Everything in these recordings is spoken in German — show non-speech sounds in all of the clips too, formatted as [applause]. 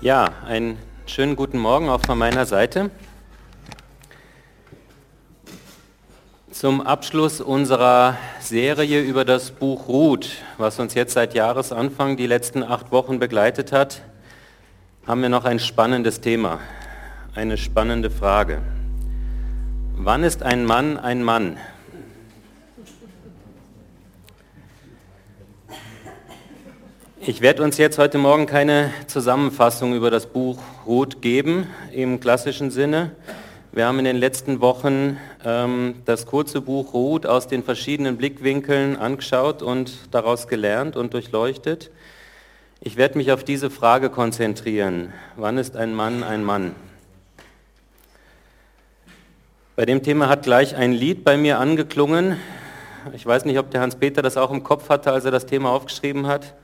Ja, einen schönen guten Morgen auch von meiner Seite. Zum Abschluss unserer Serie über das Buch Ruth, was uns jetzt seit Jahresanfang die letzten acht Wochen begleitet hat, haben wir noch ein spannendes Thema, eine spannende Frage. Wann ist ein Mann ein Mann? Ich werde uns jetzt heute Morgen keine Zusammenfassung über das Buch Ruth geben im klassischen Sinne. Wir haben in den letzten Wochen ähm, das kurze Buch Ruth aus den verschiedenen Blickwinkeln angeschaut und daraus gelernt und durchleuchtet. Ich werde mich auf diese Frage konzentrieren. Wann ist ein Mann ein Mann? Bei dem Thema hat gleich ein Lied bei mir angeklungen. Ich weiß nicht, ob der Hans-Peter das auch im Kopf hatte, als er das Thema aufgeschrieben hat.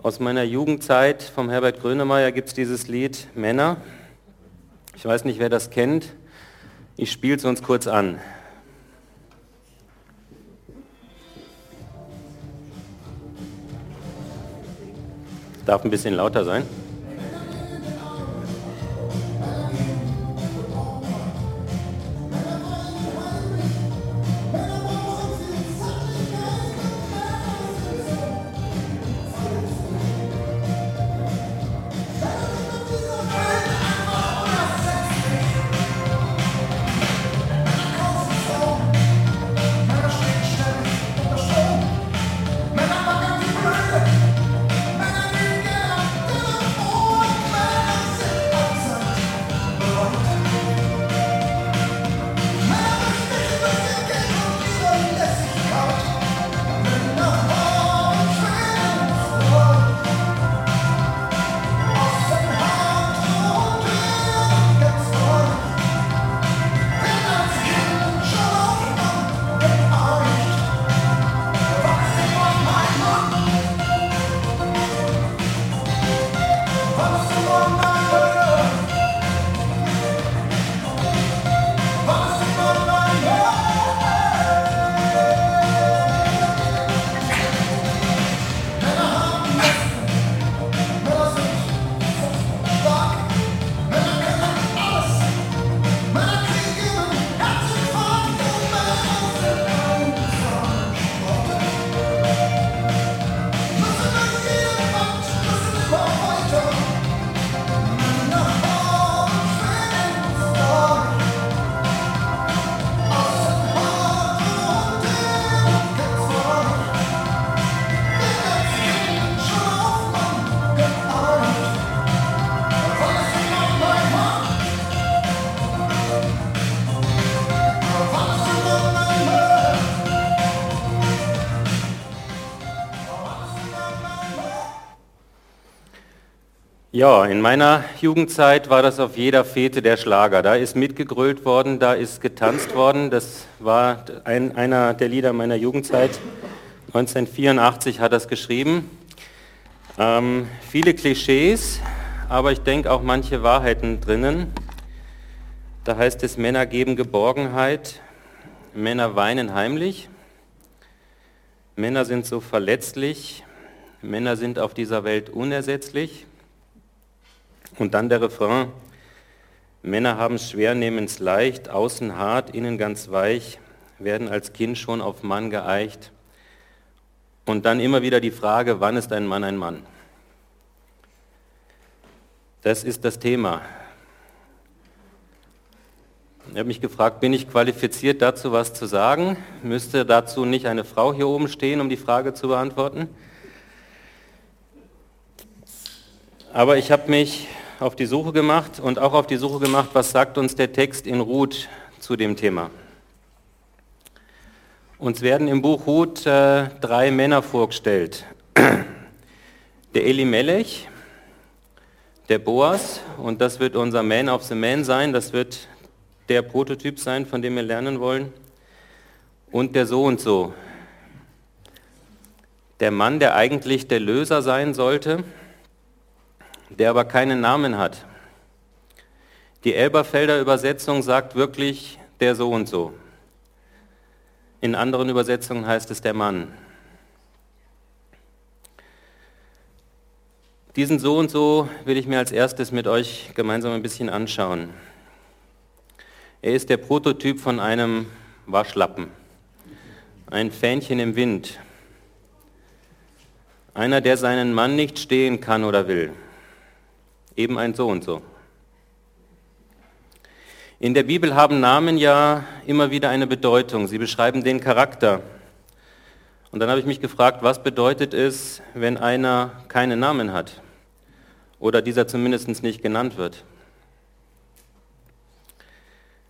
Aus meiner Jugendzeit vom Herbert Grönemeyer gibt es dieses Lied Männer. Ich weiß nicht, wer das kennt. Ich spiele es uns kurz an. Darf ein bisschen lauter sein. Ja, in meiner Jugendzeit war das auf jeder Fete der Schlager. Da ist mitgegrölt worden, da ist getanzt worden. Das war ein, einer der Lieder meiner Jugendzeit. 1984 hat das geschrieben. Ähm, viele Klischees, aber ich denke auch manche Wahrheiten drinnen. Da heißt es, Männer geben Geborgenheit, Männer weinen heimlich, Männer sind so verletzlich, Männer sind auf dieser Welt unersetzlich. Und dann der Refrain, Männer haben schwer, nehmen es leicht, außen hart, innen ganz weich, werden als Kind schon auf Mann geeicht. Und dann immer wieder die Frage, wann ist ein Mann ein Mann? Das ist das Thema. Ich habe mich gefragt, bin ich qualifiziert dazu was zu sagen? Müsste dazu nicht eine Frau hier oben stehen, um die Frage zu beantworten? Aber ich habe mich auf die Suche gemacht und auch auf die Suche gemacht, was sagt uns der Text in Ruth zu dem Thema. Uns werden im Buch Ruth äh, drei Männer vorgestellt. [clears throat] Der Elimelech, der Boas, und das wird unser Man of the Man sein, das wird der Prototyp sein, von dem wir lernen wollen, und der so und so. Der Mann, der eigentlich der Löser sein sollte, der aber keinen Namen hat. Die Elberfelder Übersetzung sagt wirklich der so und so. In anderen Übersetzungen heißt es der Mann. Diesen so und so will ich mir als erstes mit euch gemeinsam ein bisschen anschauen. Er ist der Prototyp von einem Waschlappen, ein Fähnchen im Wind, einer, der seinen Mann nicht stehen kann oder will, eben ein so und so. In der Bibel haben Namen ja immer wieder eine Bedeutung. Sie beschreiben den Charakter. Und dann habe ich mich gefragt, was bedeutet es, wenn einer keinen Namen hat? Oder dieser zumindest nicht genannt wird?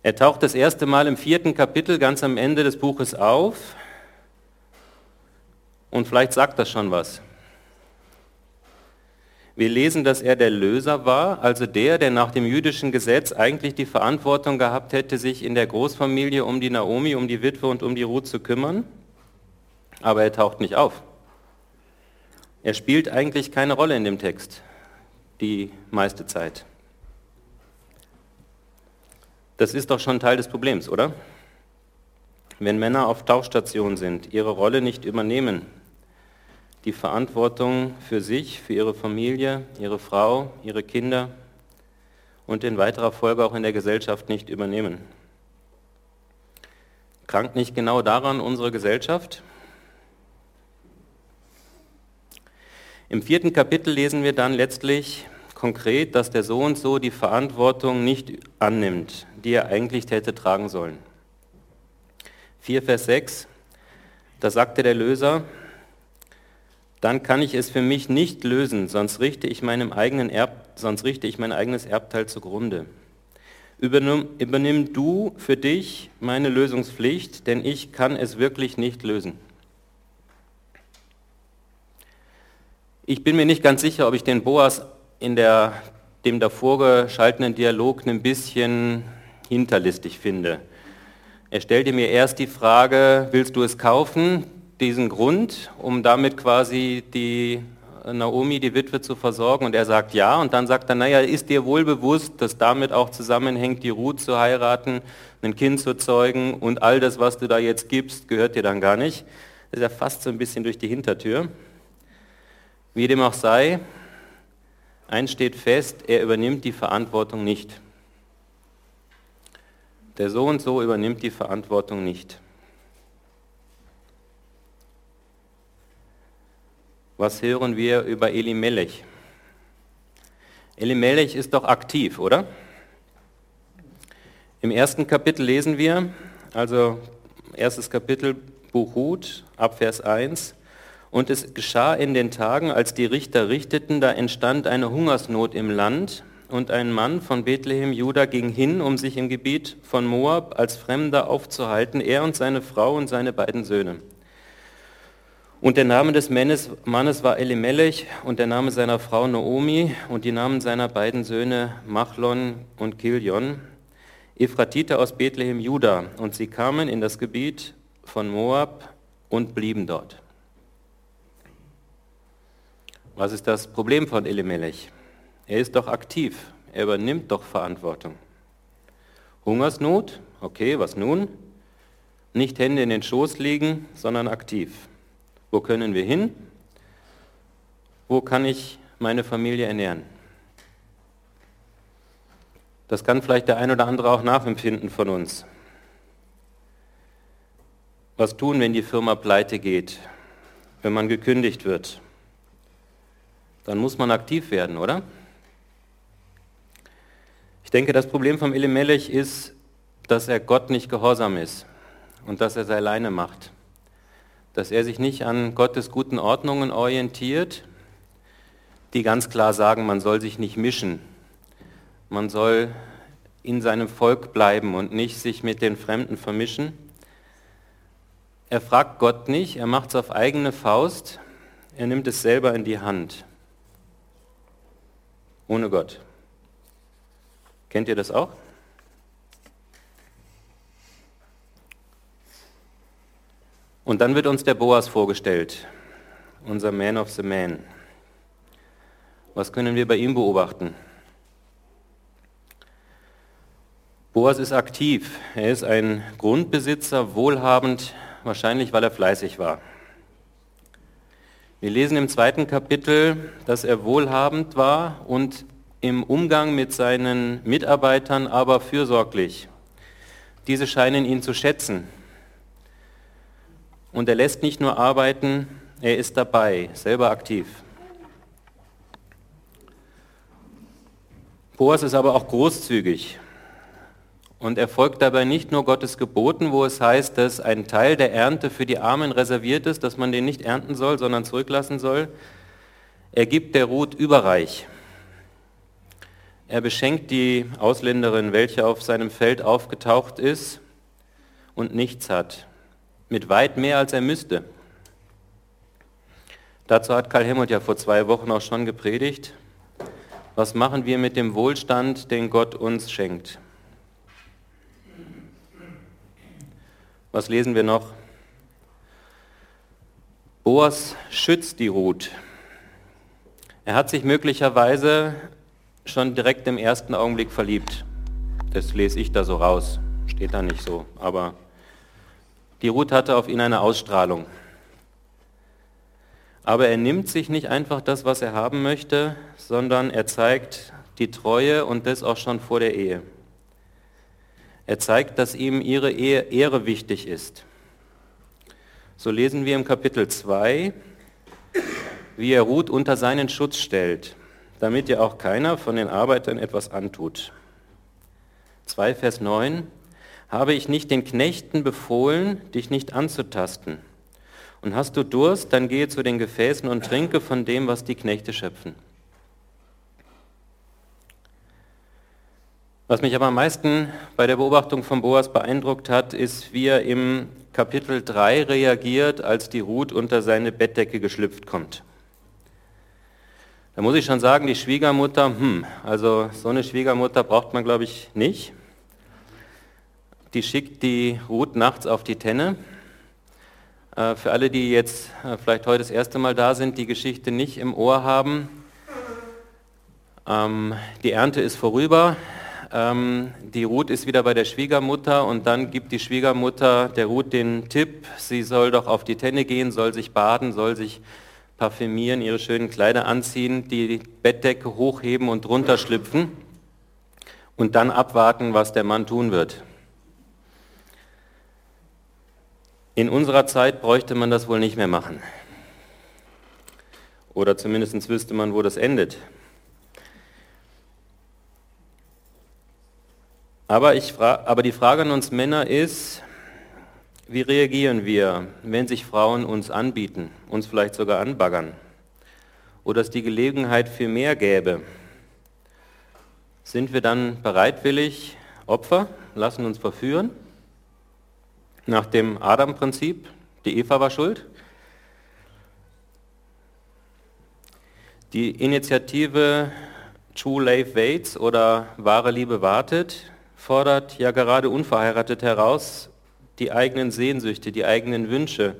Er taucht das erste Mal im vierten Kapitel ganz am Ende des Buches auf. Und vielleicht sagt das schon was. Wir lesen, dass er der Löser war, also der, der nach dem jüdischen Gesetz eigentlich die Verantwortung gehabt hätte, sich in der Großfamilie um die Naomi, um die Witwe und um die Ruth zu kümmern. Aber er taucht nicht auf. Er spielt eigentlich keine Rolle in dem Text, die meiste Zeit. Das ist doch schon Teil des Problems, oder? Wenn Männer auf Tauchstationen sind, ihre Rolle nicht übernehmen, die Verantwortung für sich, für ihre Familie, ihre Frau, ihre Kinder und in weiterer Folge auch in der Gesellschaft nicht übernehmen. Krankt nicht genau daran unsere Gesellschaft? Im vierten Kapitel lesen wir dann letztlich konkret, dass der so und so die Verantwortung nicht annimmt, die er eigentlich hätte tragen sollen. 4 Vers 6, da sagte der Löser, dann kann ich es für mich nicht lösen, sonst richte ich, meinem eigenen Erb, sonst richte ich mein eigenes Erbteil zugrunde. Übernimm, übernimm du für dich meine Lösungspflicht, denn ich kann es wirklich nicht lösen. Ich bin mir nicht ganz sicher, ob ich den Boas in der, dem davor geschalteten Dialog ein bisschen hinterlistig finde. Er stellte mir erst die Frage, willst du es kaufen? Diesen Grund, um damit quasi die Naomi, die Witwe, zu versorgen? Und er sagt ja. Und dann sagt er, naja, ist dir wohl bewusst, dass damit auch zusammenhängt, die Ruth zu heiraten, ein Kind zu zeugen und all das, was du da jetzt gibst, gehört dir dann gar nicht. Das ist ja fast so ein bisschen durch die Hintertür. Wie dem auch sei, eins steht fest, er übernimmt die Verantwortung nicht. Der so und so übernimmt die Verantwortung nicht. Was hören wir über Elimelech? Elimelech ist doch aktiv, oder? Im ersten Kapitel lesen wir, also erstes Kapitel Buch Hut, ab Vers 1, und es geschah in den Tagen, als die Richter richteten, da entstand eine Hungersnot im Land, und ein Mann von Bethlehem, Juda, ging hin, um sich im Gebiet von Moab als Fremder aufzuhalten, er und seine Frau und seine beiden Söhne. Und der Name des Mannes, war Elimelech und der Name seiner Frau Naomi und die Namen seiner beiden Söhne Machlon und Kilion, Ephratiter aus Bethlehem, Juda. Und sie kamen in das Gebiet von Moab und blieben dort. Was ist das Problem von Elimelech? Er ist doch aktiv, er übernimmt doch Verantwortung. Hungersnot, okay, was nun? Nicht Hände in den Schoß legen, sondern aktiv. Wo können wir hin? Wo kann ich meine Familie ernähren? Das kann vielleicht der ein oder andere auch nachempfinden von uns. Was tun, wenn die Firma pleite geht, wenn man gekündigt wird? Dann muss man aktiv werden, oder? Ich denke, das Problem vom Elimelech ist, dass er Gott nicht gehorsam ist und dass er es alleine macht dass er sich nicht an Gottes guten Ordnungen orientiert, die ganz klar sagen, man soll sich nicht mischen, man soll in seinem Volk bleiben und nicht sich mit den Fremden vermischen. Er fragt Gott nicht, er macht es auf eigene Faust, er nimmt es selber in die Hand, ohne Gott. Kennt ihr das auch? Und dann wird uns der Boas vorgestellt, unser Man of the Man. Was können wir bei ihm beobachten? Boas ist aktiv. Er ist ein Grundbesitzer, wohlhabend, wahrscheinlich weil er fleißig war. Wir lesen im zweiten Kapitel, dass er wohlhabend war und im Umgang mit seinen Mitarbeitern aber fürsorglich. Diese scheinen ihn zu schätzen. Und er lässt nicht nur arbeiten, er ist dabei, selber aktiv. Boas ist aber auch großzügig. Und er folgt dabei nicht nur Gottes Geboten, wo es heißt, dass ein Teil der Ernte für die Armen reserviert ist, dass man den nicht ernten soll, sondern zurücklassen soll. Er gibt der Ruth überreich. Er beschenkt die Ausländerin, welche auf seinem Feld aufgetaucht ist und nichts hat, mit weit mehr als er müsste. Dazu hat Karl Helmut ja vor zwei Wochen auch schon gepredigt. Was machen wir mit dem Wohlstand, den Gott uns schenkt? Was lesen wir noch? Boas schützt die Ruth. Er hat sich möglicherweise schon direkt im ersten Augenblick verliebt. Das lese ich da so raus. Steht da nicht so. Aber die Ruth hatte auf ihn eine Ausstrahlung. Aber er nimmt sich nicht einfach das, was er haben möchte, sondern er zeigt die Treue und das auch schon vor der Ehe. Er zeigt, dass ihm ihre Ehre wichtig ist. So lesen wir im Kapitel 2, wie er Ruth unter seinen Schutz stellt, damit ihr auch keiner von den Arbeitern etwas antut. 2 Vers 9, habe ich nicht den Knechten befohlen, dich nicht anzutasten. Und hast du Durst, dann gehe zu den Gefäßen und trinke von dem, was die Knechte schöpfen. Was mich aber am meisten bei der Beobachtung von Boas beeindruckt hat, ist, wie er im Kapitel 3 reagiert, als die Ruth unter seine Bettdecke geschlüpft kommt. Da muss ich schon sagen, die Schwiegermutter, hm, also so eine Schwiegermutter braucht man, glaube ich, nicht. Die schickt die Ruth nachts auf die Tenne. Äh, für alle, die jetzt äh, vielleicht heute das erste Mal da sind, die Geschichte nicht im Ohr haben, ähm, die Ernte ist vorüber, ähm, die Ruth ist wieder bei der Schwiegermutter und dann gibt die Schwiegermutter der Ruth den Tipp, sie soll doch auf die Tenne gehen, soll sich baden, soll sich parfümieren, ihre schönen Kleider anziehen, die Bettdecke hochheben und drunter schlüpfen und dann abwarten, was der Mann tun wird. In unserer Zeit bräuchte man das wohl nicht mehr machen. Oder zumindest wüsste man, wo das endet. Aber, ich aber die Frage an uns Männer ist, wie reagieren wir, wenn sich Frauen uns anbieten, uns vielleicht sogar anbaggern? Oder es die Gelegenheit für mehr gäbe? Sind wir dann bereitwillig Opfer, lassen uns verführen? Nach dem Adam-Prinzip, die Eva war schuld? Die Initiative True Love Waits oder Wahre Liebe wartet fordert ja gerade unverheiratet heraus, die eigenen Sehnsüchte, die eigenen Wünsche,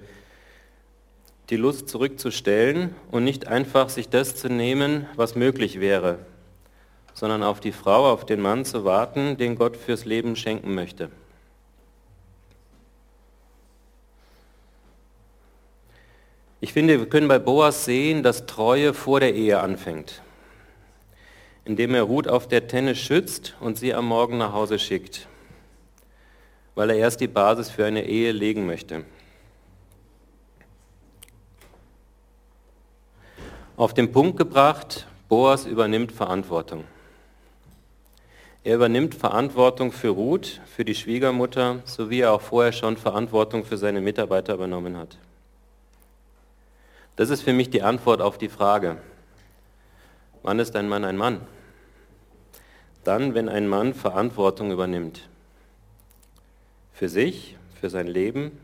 die Lust zurückzustellen und nicht einfach sich das zu nehmen, was möglich wäre, sondern auf die Frau, auf den Mann zu warten, den Gott fürs Leben schenken möchte. Ich finde, wir können bei Boas sehen, dass Treue vor der Ehe anfängt indem er Ruth auf der Tenne schützt und sie am Morgen nach Hause schickt, weil er erst die Basis für eine Ehe legen möchte. Auf den Punkt gebracht, Boas übernimmt Verantwortung. Er übernimmt Verantwortung für Ruth, für die Schwiegermutter, so wie er auch vorher schon Verantwortung für seine Mitarbeiter übernommen hat. Das ist für mich die Antwort auf die Frage, wann ist ein Mann ein Mann? dann, wenn ein Mann Verantwortung übernimmt. Für sich, für sein Leben.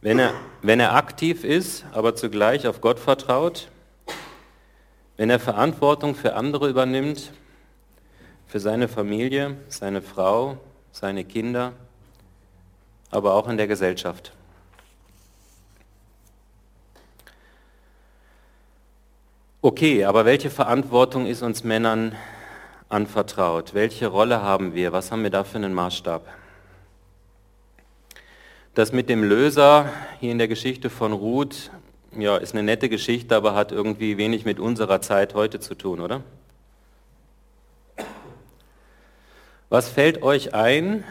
Wenn er, wenn er aktiv ist, aber zugleich auf Gott vertraut. Wenn er Verantwortung für andere übernimmt, für seine Familie, seine Frau, seine Kinder, aber auch in der Gesellschaft. Okay, aber welche Verantwortung ist uns Männern anvertraut? Welche Rolle haben wir? Was haben wir da für einen Maßstab? Das mit dem Löser hier in der Geschichte von Ruth ja, ist eine nette Geschichte, aber hat irgendwie wenig mit unserer Zeit heute zu tun, oder? Was fällt euch ein,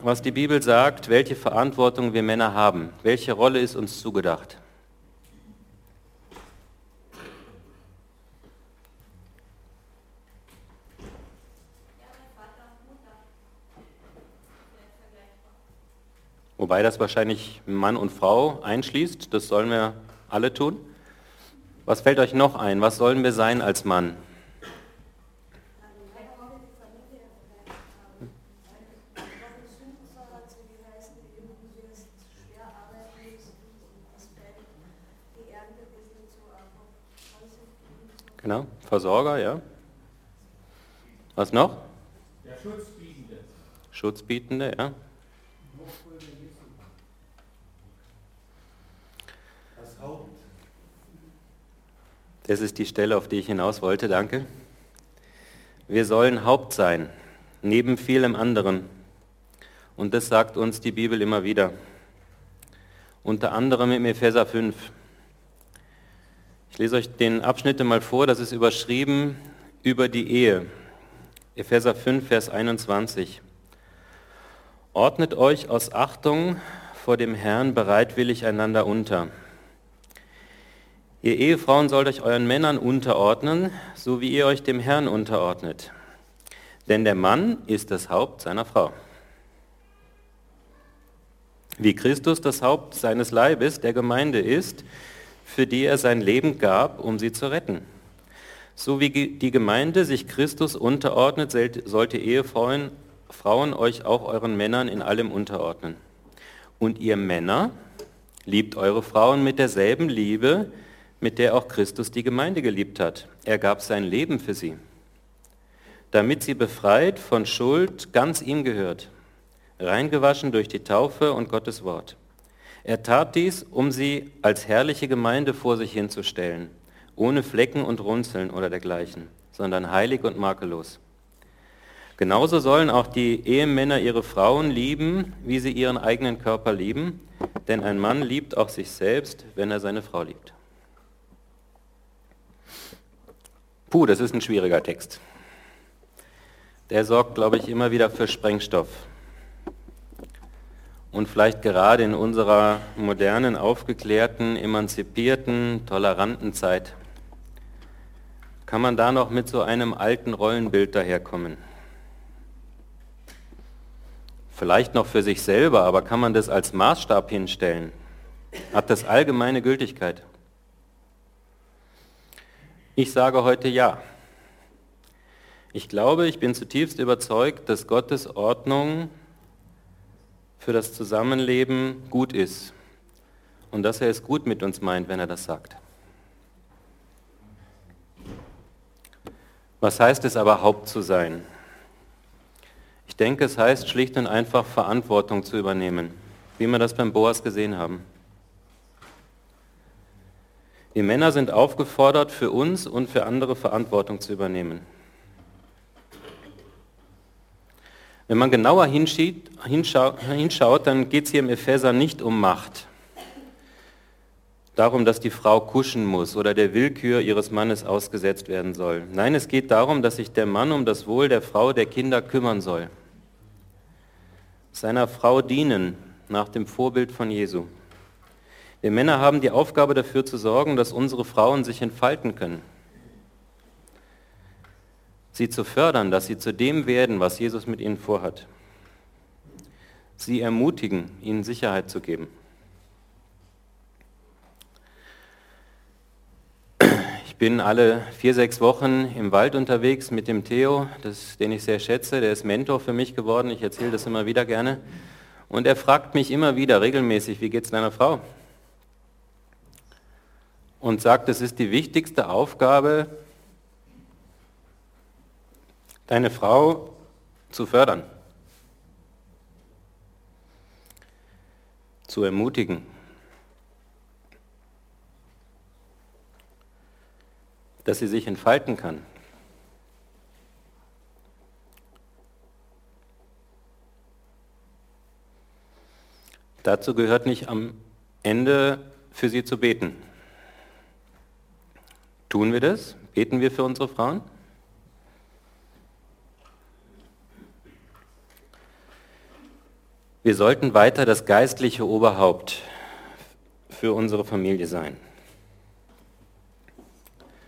was die Bibel sagt, welche Verantwortung wir Männer haben? Welche Rolle ist uns zugedacht? Wobei das wahrscheinlich Mann und Frau einschließt, das sollen wir alle tun. Was fällt euch noch ein? Was sollen wir sein als Mann? Genau, Versorger, ja. Was noch? Der Schutzbietende. Schutzbietende, ja. Das ist die Stelle, auf die ich hinaus wollte, danke. Wir sollen Haupt sein, neben vielem anderen. Und das sagt uns die Bibel immer wieder. Unter anderem im Epheser 5. Ich lese euch den Abschnitt mal vor, das ist überschrieben über die Ehe. Epheser 5, Vers 21. Ordnet euch aus Achtung vor dem Herrn bereitwillig einander unter Ihr Ehefrauen sollt euch euren Männern unterordnen, so wie ihr euch dem Herrn unterordnet. Denn der Mann ist das Haupt seiner Frau. Wie Christus das Haupt seines Leibes, der Gemeinde ist, für die er sein Leben gab, um sie zu retten. So wie die Gemeinde sich Christus unterordnet, sollte Ehefrauen Frauen euch auch euren Männern in allem unterordnen. Und ihr Männer, liebt eure Frauen mit derselben Liebe, mit der auch Christus die Gemeinde geliebt hat. Er gab sein Leben für sie, damit sie befreit von Schuld ganz ihm gehört, reingewaschen durch die Taufe und Gottes Wort. Er tat dies, um sie als herrliche Gemeinde vor sich hinzustellen, ohne Flecken und Runzeln oder dergleichen, sondern heilig und makellos. Genauso sollen auch die Ehemänner ihre Frauen lieben, wie sie ihren eigenen Körper lieben, denn ein Mann liebt auch sich selbst, wenn er seine Frau liebt. Puh, das ist ein schwieriger Text. Der sorgt, glaube ich, immer wieder für Sprengstoff. Und vielleicht gerade in unserer modernen, aufgeklärten, emanzipierten, toleranten Zeit kann man da noch mit so einem alten Rollenbild daherkommen. Vielleicht noch für sich selber, aber kann man das als Maßstab hinstellen? Hat das allgemeine Gültigkeit? Ich sage heute ja. Ich glaube, ich bin zutiefst überzeugt, dass Gottes Ordnung für das Zusammenleben gut ist und dass er es gut mit uns meint, wenn er das sagt. Was heißt es aber, Haupt zu sein? Ich denke, es heißt schlicht und einfach Verantwortung zu übernehmen, wie wir das beim Boas gesehen haben. Wir Männer sind aufgefordert, für uns und für andere Verantwortung zu übernehmen. Wenn man genauer hinschaut, dann geht es hier im Epheser nicht um Macht. Darum, dass die Frau kuschen muss oder der Willkür ihres Mannes ausgesetzt werden soll. Nein, es geht darum, dass sich der Mann um das Wohl der Frau, der Kinder kümmern soll. Seiner Frau dienen nach dem Vorbild von Jesu. Wir Männer haben die Aufgabe dafür zu sorgen, dass unsere Frauen sich entfalten können. Sie zu fördern, dass sie zu dem werden, was Jesus mit ihnen vorhat. Sie ermutigen, ihnen Sicherheit zu geben. Ich bin alle vier, sechs Wochen im Wald unterwegs mit dem Theo, das, den ich sehr schätze. Der ist Mentor für mich geworden. Ich erzähle das immer wieder gerne. Und er fragt mich immer wieder regelmäßig, wie geht es deiner Frau? Und sagt, es ist die wichtigste Aufgabe, deine Frau zu fördern, zu ermutigen, dass sie sich entfalten kann. Dazu gehört nicht am Ende für sie zu beten. Tun wir das? Beten wir für unsere Frauen? Wir sollten weiter das geistliche Oberhaupt für unsere Familie sein.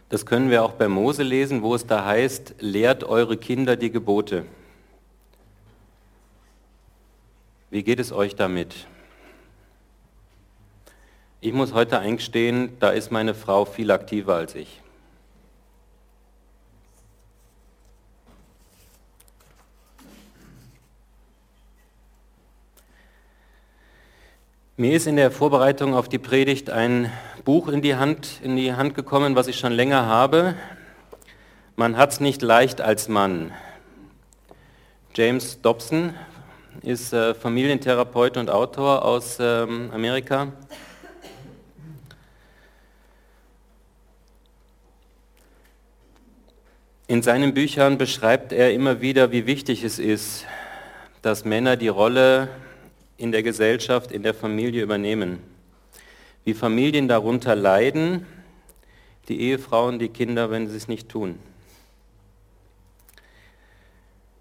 Das können wir auch bei Mose lesen, wo es da heißt, lehrt eure Kinder die Gebote. Wie geht es euch damit? Ich muss heute eingestehen, da ist meine Frau viel aktiver als ich. Mir ist in der Vorbereitung auf die Predigt ein Buch in die Hand, in die Hand gekommen, was ich schon länger habe. Man hat es nicht leicht als Mann. James Dobson ist äh, Familientherapeut und Autor aus ähm, Amerika. In seinen Büchern beschreibt er immer wieder, wie wichtig es ist, dass Männer die Rolle in der Gesellschaft, in der Familie übernehmen. Wie Familien darunter leiden, die Ehefrauen, die Kinder, wenn sie es nicht tun.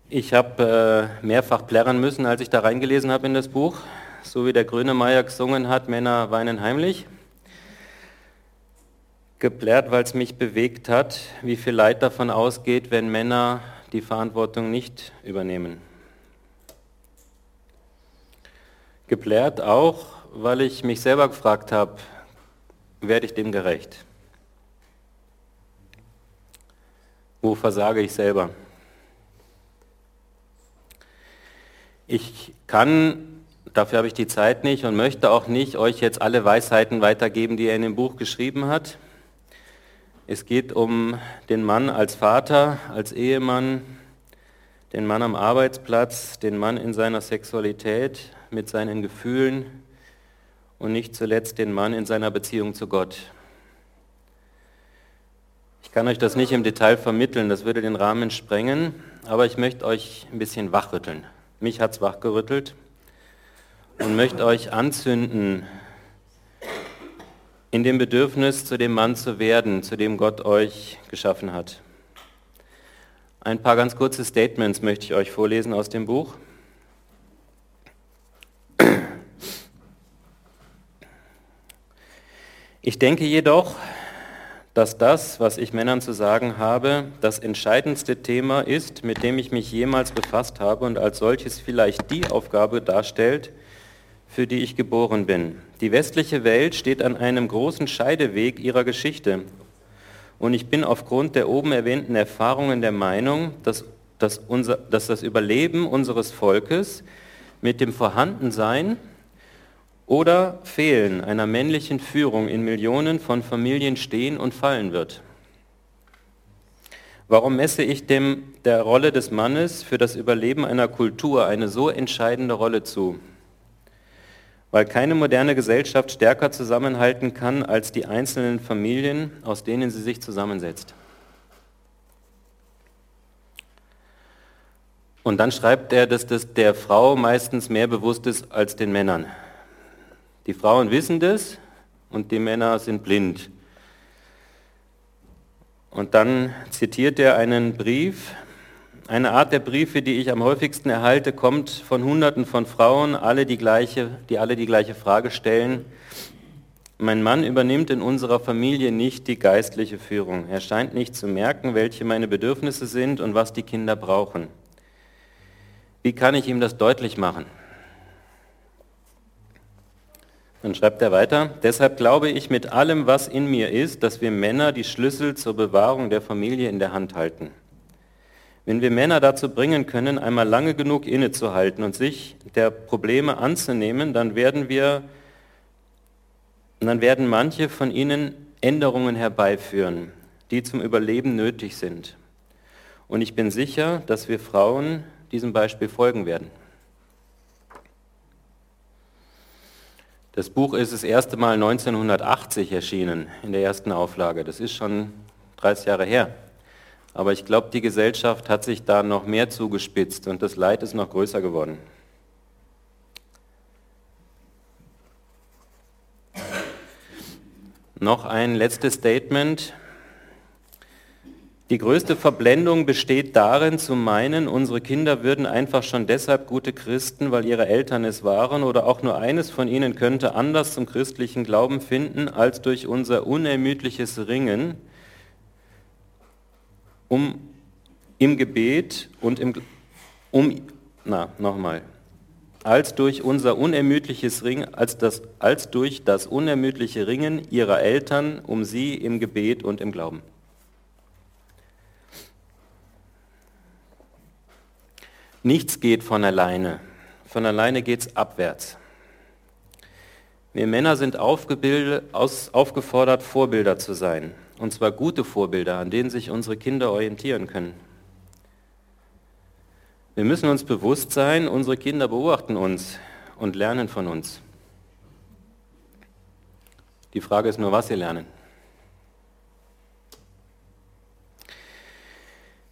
Ich habe äh, mehrfach plärren müssen, als ich da reingelesen habe in das Buch, so wie der Grönemeyer gesungen hat, Männer weinen heimlich. Geplärt, weil es mich bewegt hat, wie viel Leid davon ausgeht, wenn Männer die Verantwortung nicht übernehmen. Geplärt auch, weil ich mich selber gefragt habe, werde ich dem gerecht? Wo versage ich selber? Ich kann, dafür habe ich die Zeit nicht und möchte auch nicht euch jetzt alle Weisheiten weitergeben, die er in dem Buch geschrieben hat. Es geht um den Mann als Vater, als Ehemann, den Mann am Arbeitsplatz, den Mann in seiner Sexualität, mit seinen Gefühlen und nicht zuletzt den Mann in seiner Beziehung zu Gott. Ich kann euch das nicht im Detail vermitteln, das würde den Rahmen sprengen, aber ich möchte euch ein bisschen wachrütteln. Mich hat es wachgerüttelt und möchte euch anzünden in dem Bedürfnis, zu dem Mann zu werden, zu dem Gott euch geschaffen hat. Ein paar ganz kurze Statements möchte ich euch vorlesen aus dem Buch. Ich denke jedoch, dass das, was ich Männern zu sagen habe, das entscheidendste Thema ist, mit dem ich mich jemals befasst habe und als solches vielleicht die Aufgabe darstellt, für die ich geboren bin. Die westliche Welt steht an einem großen Scheideweg ihrer Geschichte. Und ich bin aufgrund der oben erwähnten Erfahrungen der Meinung, dass, dass, unser, dass das Überleben unseres Volkes mit dem Vorhandensein oder Fehlen einer männlichen Führung in Millionen von Familien stehen und fallen wird. Warum messe ich dem der Rolle des Mannes für das Überleben einer Kultur eine so entscheidende Rolle zu? Weil keine moderne Gesellschaft stärker zusammenhalten kann als die einzelnen Familien, aus denen sie sich zusammensetzt. Und dann schreibt er, dass das der Frau meistens mehr bewusst ist als den Männern. Die Frauen wissen das und die Männer sind blind. Und dann zitiert er einen Brief. Eine Art der Briefe, die ich am häufigsten erhalte, kommt von Hunderten von Frauen, alle die, gleiche, die alle die gleiche Frage stellen. Mein Mann übernimmt in unserer Familie nicht die geistliche Führung. Er scheint nicht zu merken, welche meine Bedürfnisse sind und was die Kinder brauchen. Wie kann ich ihm das deutlich machen? Dann schreibt er weiter, deshalb glaube ich mit allem, was in mir ist, dass wir Männer die Schlüssel zur Bewahrung der Familie in der Hand halten. Wenn wir Männer dazu bringen können, einmal lange genug innezuhalten und sich der Probleme anzunehmen, dann werden wir, dann werden manche von ihnen Änderungen herbeiführen, die zum Überleben nötig sind. Und ich bin sicher, dass wir Frauen diesem Beispiel folgen werden. Das Buch ist das erste Mal 1980 erschienen, in der ersten Auflage. Das ist schon 30 Jahre her. Aber ich glaube, die Gesellschaft hat sich da noch mehr zugespitzt und das Leid ist noch größer geworden. Noch ein letztes Statement. Die größte Verblendung besteht darin, zu meinen, unsere Kinder würden einfach schon deshalb gute Christen, weil ihre Eltern es waren, oder auch nur eines von ihnen könnte anders zum christlichen Glauben finden, als durch unser unermüdliches Ringen um im Gebet und im um na nochmal als durch unser unermüdliches Ringen als das als durch das unermüdliche Ringen ihrer Eltern um sie im Gebet und im Glauben. Nichts geht von alleine. Von alleine geht es abwärts. Wir Männer sind aufgefordert, Vorbilder zu sein. Und zwar gute Vorbilder, an denen sich unsere Kinder orientieren können. Wir müssen uns bewusst sein, unsere Kinder beobachten uns und lernen von uns. Die Frage ist nur, was sie lernen.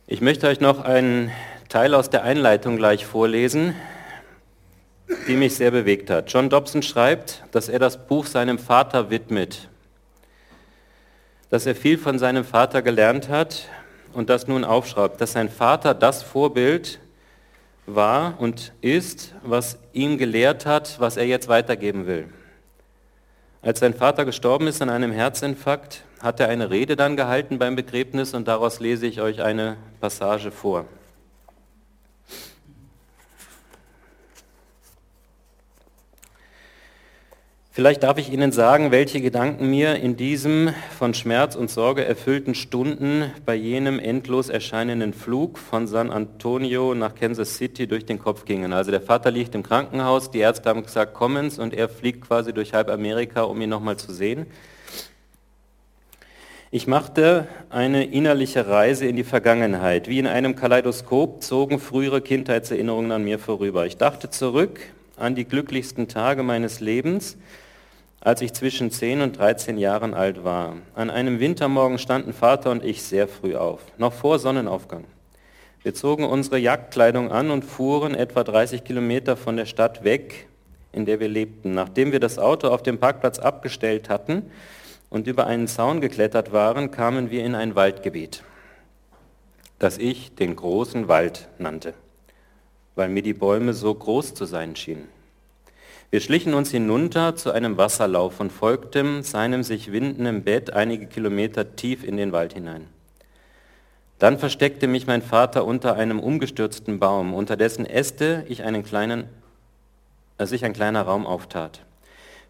Ich möchte euch noch einen Teil aus der Einleitung gleich vorlesen, die mich sehr bewegt hat. John Dobson schreibt, dass er das Buch seinem Vater widmet, dass er viel von seinem Vater gelernt hat und das nun aufschreibt, dass sein Vater das Vorbild war und ist, was ihm gelehrt hat, was er jetzt weitergeben will. Als sein Vater gestorben ist an einem Herzinfarkt, hat er eine Rede dann gehalten beim Begräbnis und daraus lese ich euch eine Passage vor. Vielleicht darf ich Ihnen sagen, welche Gedanken mir in diesem von Schmerz und Sorge erfüllten Stunden bei jenem endlos erscheinenden Flug von San Antonio nach Kansas City durch den Kopf gingen. Also der Vater liegt im Krankenhaus, die Ärzte haben gesagt, kommens und er fliegt quasi durch halb Amerika, um ihn nochmal zu sehen. Ich machte eine innerliche Reise in die Vergangenheit. Wie in einem Kaleidoskop zogen frühere Kindheitserinnerungen an mir vorüber. Ich dachte zurück an die glücklichsten Tage meines Lebens, als ich zwischen 10 und 13 Jahren alt war. An einem Wintermorgen standen Vater und ich sehr früh auf, noch vor Sonnenaufgang. Wir zogen unsere Jagdkleidung an und fuhren etwa 30 Kilometer von der Stadt weg, in der wir lebten. Nachdem wir das Auto auf dem Parkplatz abgestellt hatten und über einen Zaun geklettert waren, kamen wir in ein Waldgebiet, das ich den großen Wald nannte, weil mir die Bäume so groß zu sein schienen. Wir schlichen uns hinunter zu einem Wasserlauf und folgten seinem sich windenden Bett einige Kilometer tief in den Wald hinein. Dann versteckte mich mein Vater unter einem umgestürzten Baum, unter dessen Äste ich einen kleinen, äh, sich ein kleiner Raum auftat.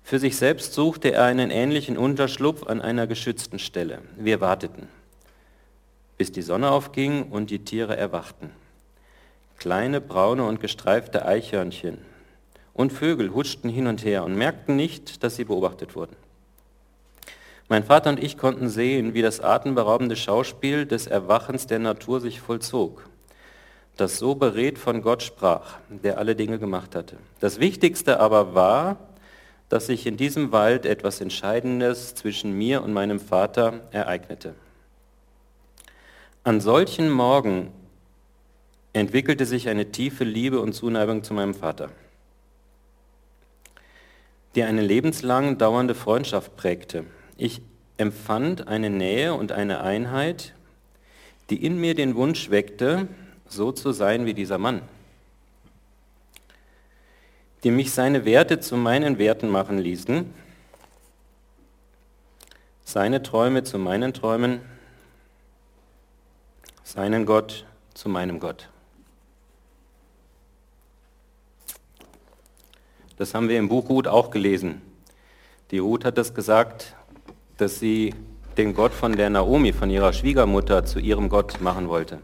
Für sich selbst suchte er einen ähnlichen Unterschlupf an einer geschützten Stelle. Wir warteten, bis die Sonne aufging und die Tiere erwachten. Kleine, braune und gestreifte Eichhörnchen, und Vögel huschten hin und her und merkten nicht, dass sie beobachtet wurden. Mein Vater und ich konnten sehen, wie das atemberaubende Schauspiel des Erwachens der Natur sich vollzog, das so beredt von Gott sprach, der alle Dinge gemacht hatte. Das Wichtigste aber war, dass sich in diesem Wald etwas Entscheidendes zwischen mir und meinem Vater ereignete. An solchen Morgen entwickelte sich eine tiefe Liebe und Zuneigung zu meinem Vater die eine lebenslang dauernde Freundschaft prägte. Ich empfand eine Nähe und eine Einheit, die in mir den Wunsch weckte, so zu sein wie dieser Mann, die mich seine Werte zu meinen Werten machen ließen, seine Träume zu meinen Träumen, seinen Gott zu meinem Gott. Das haben wir im Buch Ruth auch gelesen. Die Ruth hat das gesagt, dass sie den Gott von der Naomi, von ihrer Schwiegermutter, zu ihrem Gott machen wollte.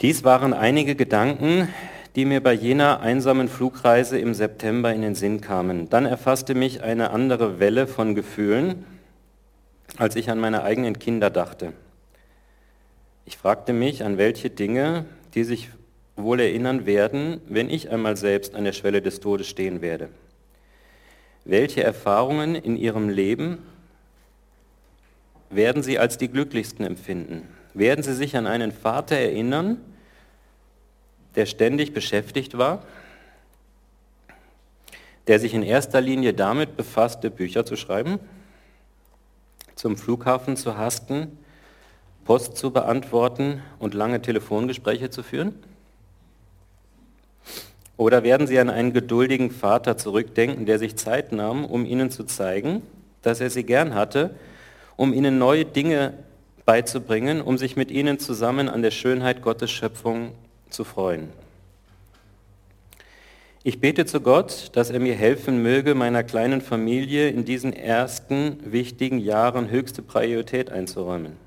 Dies waren einige Gedanken, die mir bei jener einsamen Flugreise im September in den Sinn kamen. Dann erfasste mich eine andere Welle von Gefühlen, als ich an meine eigenen Kinder dachte. Ich fragte mich, an welche Dinge, die sich wohl erinnern werden, wenn ich einmal selbst an der Schwelle des Todes stehen werde. Welche Erfahrungen in ihrem Leben werden sie als die glücklichsten empfinden? Werden sie sich an einen Vater erinnern, der ständig beschäftigt war, der sich in erster Linie damit befasste, Bücher zu schreiben? zum Flughafen zu hasten, Post zu beantworten und lange Telefongespräche zu führen? Oder werden Sie an einen geduldigen Vater zurückdenken, der sich Zeit nahm, um Ihnen zu zeigen, dass er Sie gern hatte, um Ihnen neue Dinge beizubringen, um sich mit Ihnen zusammen an der Schönheit Gottes Schöpfung zu freuen? Ich bete zu Gott, dass er mir helfen möge, meiner kleinen Familie in diesen ersten wichtigen Jahren höchste Priorität einzuräumen.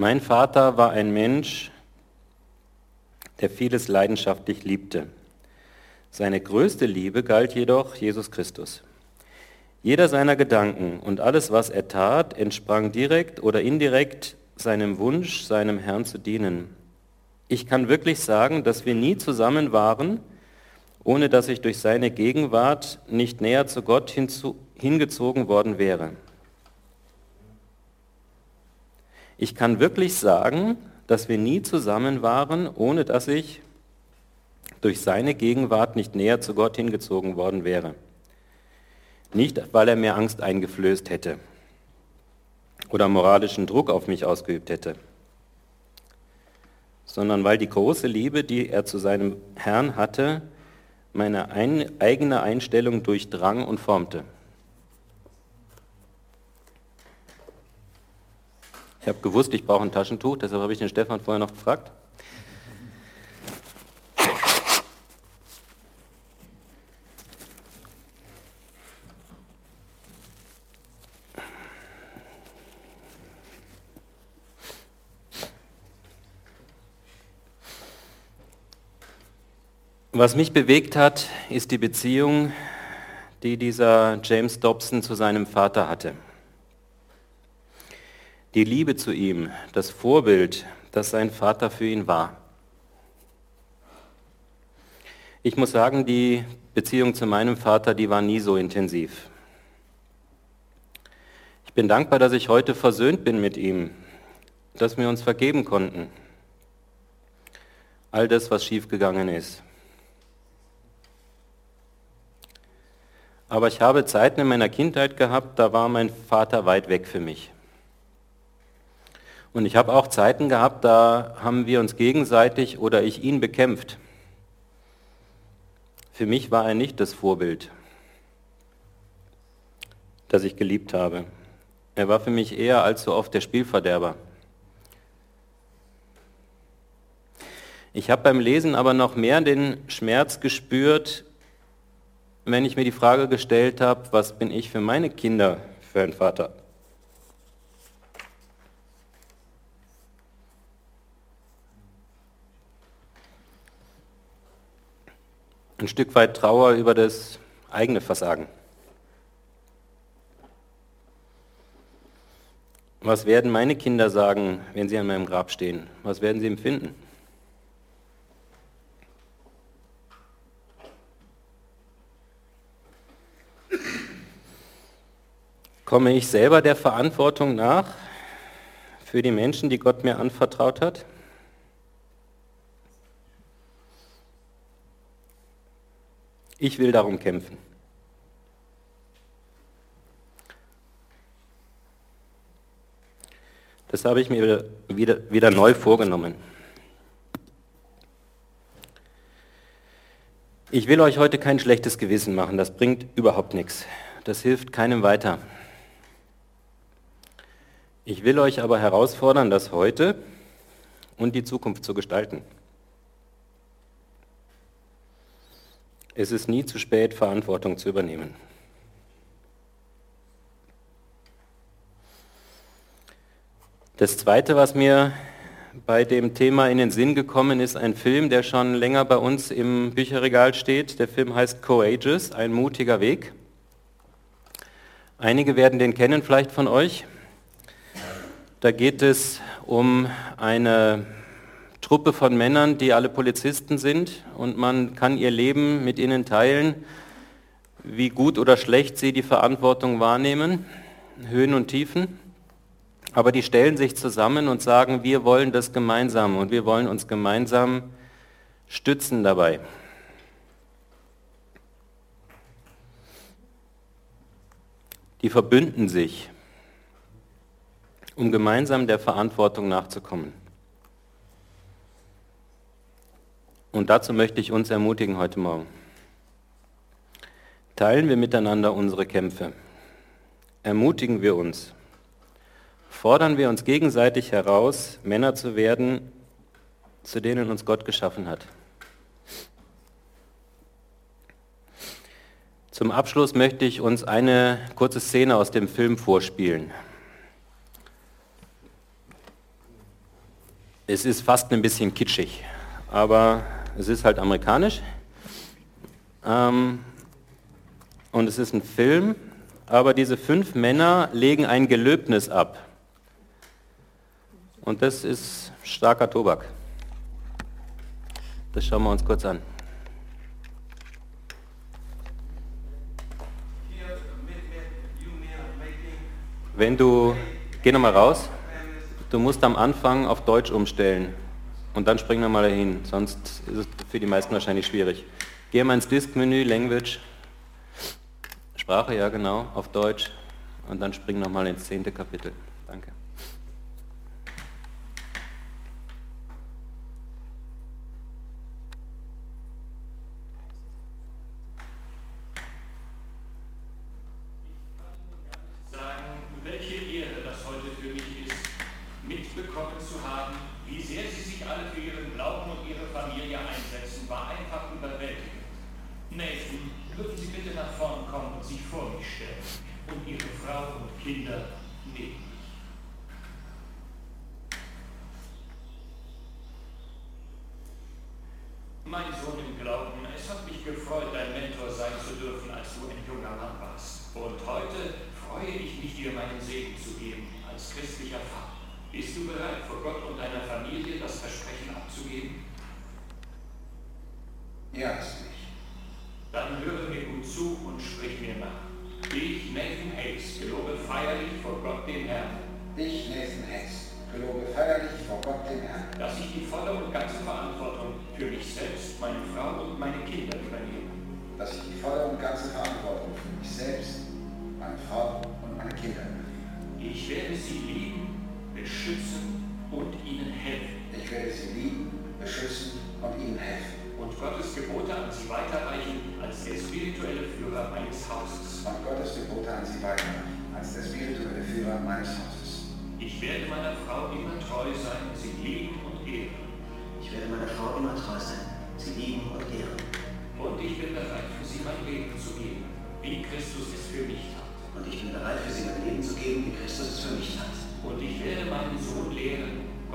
Mein Vater war ein Mensch, der vieles leidenschaftlich liebte. Seine größte Liebe galt jedoch Jesus Christus. Jeder seiner Gedanken und alles, was er tat, entsprang direkt oder indirekt seinem Wunsch, seinem Herrn zu dienen. Ich kann wirklich sagen, dass wir nie zusammen waren, ohne dass ich durch seine Gegenwart nicht näher zu Gott hinzu, hingezogen worden wäre. Ich kann wirklich sagen, dass wir nie zusammen waren, ohne dass ich durch seine Gegenwart nicht näher zu Gott hingezogen worden wäre. Nicht, weil er mir Angst eingeflößt hätte oder moralischen Druck auf mich ausgeübt hätte, sondern weil die große Liebe, die er zu seinem Herrn hatte, meine ein, eigene Einstellung durchdrang und formte. Ich habe gewusst, ich brauche ein Taschentuch, deshalb habe ich den Stefan vorher noch gefragt. Was mich bewegt hat, ist die Beziehung, die dieser James Dobson zu seinem Vater hatte. Die Liebe zu ihm, das Vorbild, das sein Vater für ihn war. Ich muss sagen, die Beziehung zu meinem Vater, die war nie so intensiv. Ich bin dankbar, dass ich heute versöhnt bin mit ihm, dass wir uns vergeben konnten. All das, was schiefgegangen ist. Aber ich habe Zeiten in meiner Kindheit gehabt, da war mein Vater weit weg für mich. Und ich habe auch Zeiten gehabt, da haben wir uns gegenseitig oder ich ihn bekämpft. Für mich war er nicht das Vorbild, das ich geliebt habe. Er war für mich eher als so oft der Spielverderber. Ich habe beim Lesen aber noch mehr den Schmerz gespürt, wenn ich mir die Frage gestellt habe, was bin ich für meine Kinder für ein Vater? Ein Stück weit Trauer über das eigene Versagen. Was werden meine Kinder sagen, wenn sie an meinem Grab stehen? Was werden sie empfinden? Komme ich selber der Verantwortung nach für die Menschen, die Gott mir anvertraut hat? Ich will darum kämpfen. Das habe ich mir wieder, wieder, neu vorgenommen. Ich will euch heute kein schlechtes Gewissen machen, das bringt überhaupt nichts. Das hilft keinem weiter. Ich will euch aber herausfordern, das heute und die Zukunft zu gestalten. Es ist nie zu spät, Verantwortung zu übernehmen. Das Zweite, was mir bei dem Thema in den Sinn gekommen ist, ein Film, der schon länger bei uns im Bücherregal steht. Der Film heißt Courageous, ein mutiger Weg. Einige werden den kennen vielleicht von euch. Da geht es um eine Truppe von Männern, die alle Polizisten sind und man kann ihr Leben mit ihnen teilen, wie gut oder schlecht sie die Verantwortung wahrnehmen, Höhen und Tiefen. Aber die stellen sich zusammen und sagen, wir wollen das gemeinsam und wir wollen uns gemeinsam stützen dabei. die verbünden sich, um gemeinsam der Verantwortung nachzukommen. Und dazu möchte ich uns ermutigen heute Morgen. Teilen wir miteinander unsere Kämpfe. Ermutigen wir uns. Fordern wir uns gegenseitig heraus, Männer zu werden, zu denen uns Gott geschaffen hat. Zum Abschluss möchte ich uns eine kurze Szene aus dem Film vorspielen. Es ist fast ein bisschen kitschig, aber es ist halt amerikanisch. Ähm, und es ist ein Film, aber diese fünf Männer legen ein Gelöbnis ab. Und das ist starker Tobak. Das schauen wir uns kurz an. Wenn du, geh nochmal raus, du musst am Anfang auf Deutsch umstellen und dann springen wir mal dahin, sonst ist es für die meisten wahrscheinlich schwierig. Geh mal ins Disk-Menü, Language, Sprache, ja genau, auf Deutsch und dann spring nochmal ins zehnte Kapitel. Danke. du bereit, vor Gott und deiner Familie das Versprechen abzugeben? Ja, yes.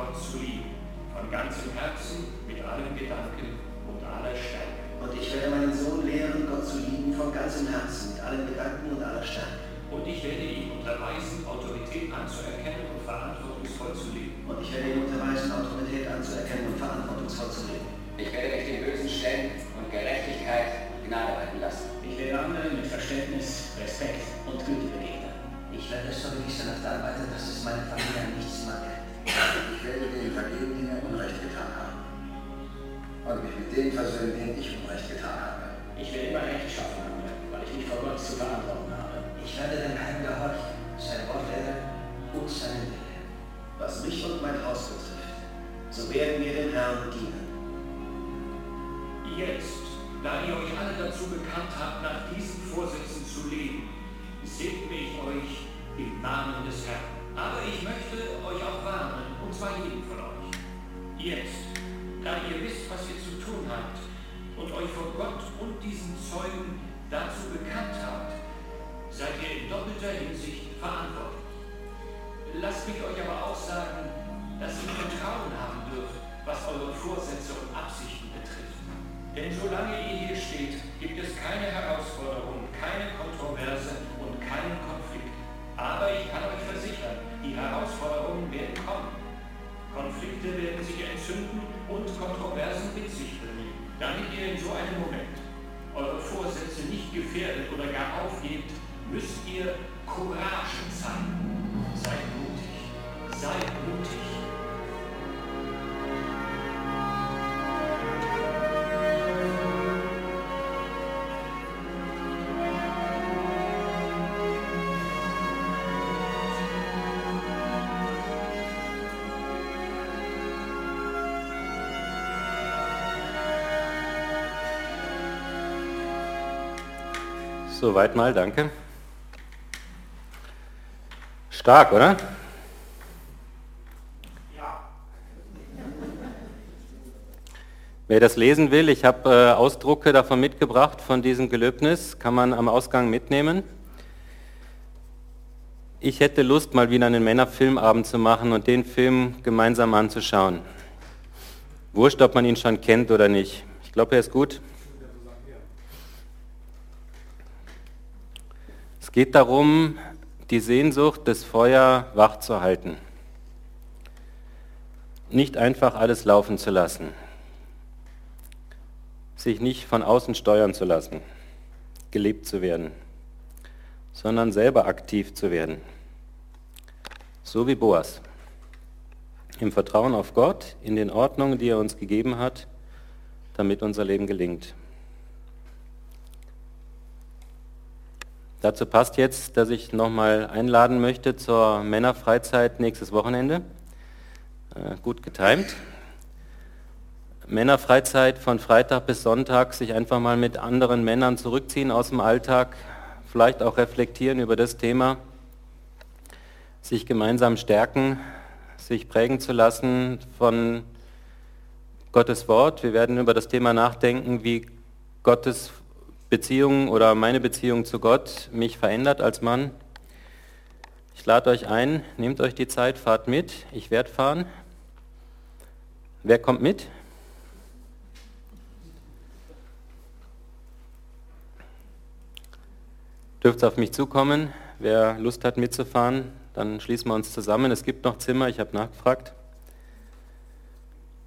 Gott zu lieben, von ganzem Herzen, mit allen Gedanken und aller Stärke. Und ich werde meinen Sohn lehren, Gott zu lieben, von ganzem Herzen, mit allen Gedanken und aller Stärke. Und ich werde ihn unterweisen, Autorität anzuerkennen und verantwortungsvoll zu leben. Und ich werde ihn unterweisen, Autorität anzuerkennen und verantwortungsvoll zu leben. müsst ihr Courage zeigen. Seid mutig. Seid mutig. Soweit mal, danke. Stark, oder? Ja. Wer das lesen will, ich habe äh, Ausdrucke davon mitgebracht, von diesem Gelöbnis, kann man am Ausgang mitnehmen. Ich hätte Lust, mal wieder einen Männerfilmabend zu machen und den Film gemeinsam anzuschauen. Wurscht, ob man ihn schon kennt oder nicht. Ich glaube, er ist gut. Es geht darum, die Sehnsucht, das Feuer wach zu halten. Nicht einfach alles laufen zu lassen. Sich nicht von außen steuern zu lassen, gelebt zu werden, sondern selber aktiv zu werden. So wie Boas. Im Vertrauen auf Gott, in den Ordnungen, die er uns gegeben hat, damit unser Leben gelingt. Dazu passt jetzt, dass ich nochmal einladen möchte zur Männerfreizeit nächstes Wochenende. Äh, gut getimt. Männerfreizeit von Freitag bis Sonntag, sich einfach mal mit anderen Männern zurückziehen aus dem Alltag, vielleicht auch reflektieren über das Thema, sich gemeinsam stärken, sich prägen zu lassen von Gottes Wort. Wir werden über das Thema nachdenken, wie Gottes Beziehung oder meine Beziehung zu Gott mich verändert als Mann. Ich lade euch ein, nehmt euch die Zeit, fahrt mit. Ich werde fahren. Wer kommt mit? Dürft auf mich zukommen. Wer Lust hat mitzufahren, dann schließen wir uns zusammen. Es gibt noch Zimmer, ich habe nachgefragt.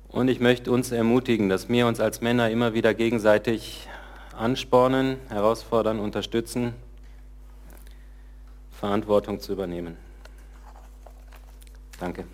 Und ich möchte uns ermutigen, dass wir uns als Männer immer wieder gegenseitig anspornen, herausfordern, unterstützen, Verantwortung zu übernehmen. Danke.